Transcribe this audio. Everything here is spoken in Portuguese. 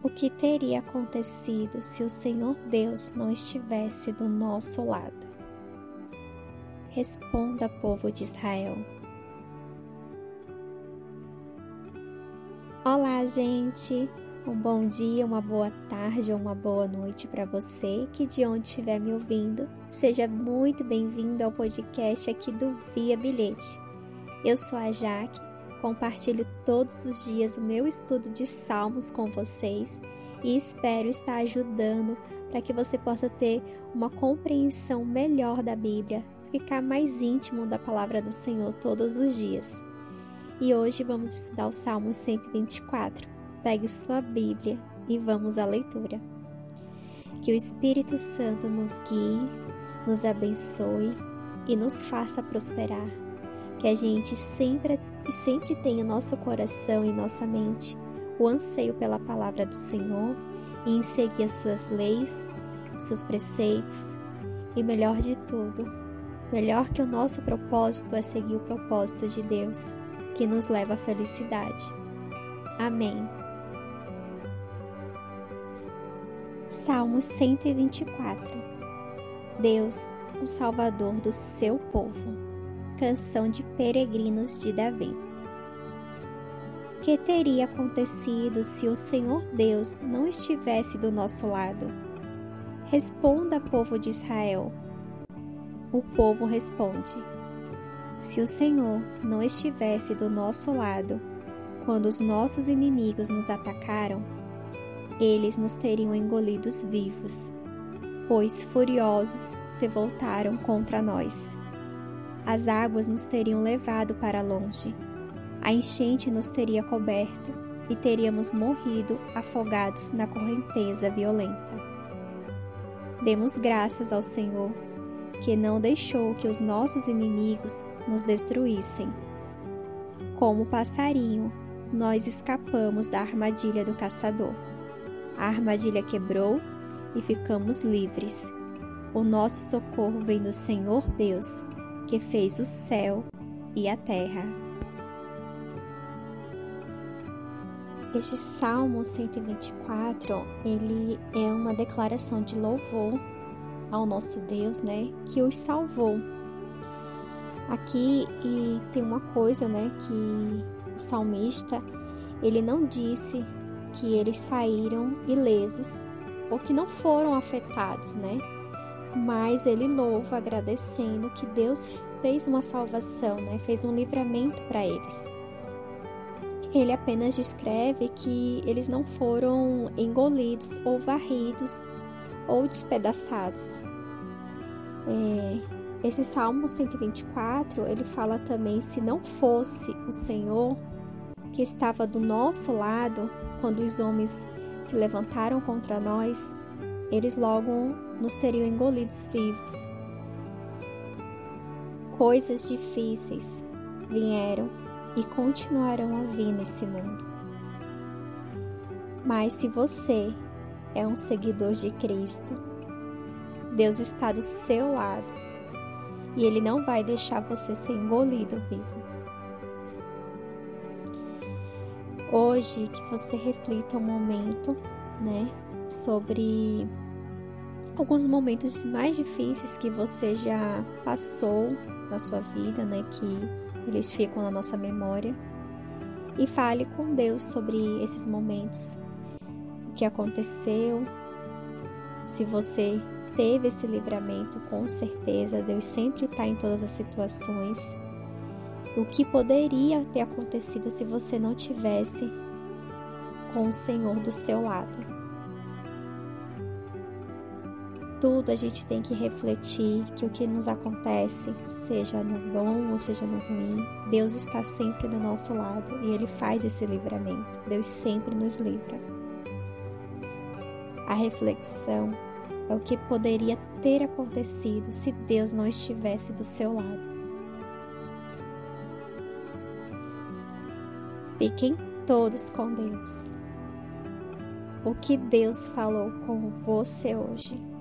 O que teria acontecido se o Senhor Deus não estivesse do nosso lado? Responda, povo de Israel. Olá, gente! Um bom dia, uma boa tarde ou uma boa noite para você que de onde estiver me ouvindo. Seja muito bem-vindo ao podcast aqui do Via Bilhete. Eu sou a Jaque Compartilho todos os dias o meu estudo de Salmos com vocês e espero estar ajudando para que você possa ter uma compreensão melhor da Bíblia, ficar mais íntimo da palavra do Senhor todos os dias. E hoje vamos estudar o Salmo 124. Pegue sua Bíblia e vamos à leitura. Que o Espírito Santo nos guie, nos abençoe e nos faça prosperar. Que a gente sempre e sempre tenha nosso coração e nossa mente o anseio pela palavra do Senhor e em seguir as suas leis, os seus preceitos e melhor de tudo, melhor que o nosso propósito é seguir o propósito de Deus, que nos leva à felicidade. Amém. Salmo 124 Deus, o Salvador do seu povo canção de peregrinos de Davi. Que teria acontecido se o Senhor Deus não estivesse do nosso lado? Responda, povo de Israel. O povo responde: Se o Senhor não estivesse do nosso lado, quando os nossos inimigos nos atacaram, eles nos teriam engolidos vivos, pois furiosos se voltaram contra nós as águas nos teriam levado para longe. A enchente nos teria coberto e teríamos morrido afogados na correnteza violenta. Demos graças ao Senhor, que não deixou que os nossos inimigos nos destruíssem. Como passarinho, nós escapamos da armadilha do caçador. A armadilha quebrou e ficamos livres. O nosso socorro vem do Senhor Deus, que fez o céu e a terra. Este Salmo 124, ele é uma declaração de louvor ao nosso Deus, né, que os salvou. Aqui e tem uma coisa, né, que o salmista, ele não disse que eles saíram ilesos ou que não foram afetados, né? mas ele louva agradecendo que Deus fez uma salvação, né? fez um livramento para eles. Ele apenas descreve que eles não foram engolidos ou varridos ou despedaçados. É, esse Salmo 124 ele fala também: se não fosse o Senhor que estava do nosso lado quando os homens se levantaram contra nós, eles logo nos teriam engolidos vivos. Coisas difíceis vieram e continuarão a vir nesse mundo. Mas se você é um seguidor de Cristo, Deus está do seu lado e Ele não vai deixar você ser engolido vivo. Hoje que você reflita um momento, né, sobre alguns momentos mais difíceis que você já passou na sua vida, né, que eles ficam na nossa memória. E fale com Deus sobre esses momentos. O que aconteceu? Se você teve esse livramento, com certeza Deus sempre está em todas as situações. O que poderia ter acontecido se você não tivesse com o Senhor do seu lado? Tudo a gente tem que refletir que o que nos acontece, seja no bom ou seja no ruim, Deus está sempre do nosso lado e Ele faz esse livramento. Deus sempre nos livra. A reflexão é o que poderia ter acontecido se Deus não estivesse do seu lado. Fiquem todos com Deus. O que Deus falou com você hoje?